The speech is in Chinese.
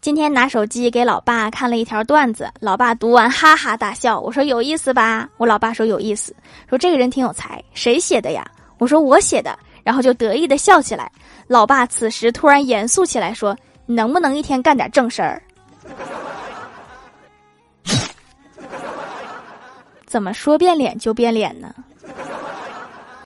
今天拿手机给老爸看了一条段子，老爸读完哈哈大笑。我说有意思吧？我老爸说有意思，说这个人挺有才，谁写的呀？我说我写的，然后就得意的笑起来。老爸此时突然严肃起来，说：“能不能一天干点正事儿？”怎么说变脸就变脸呢？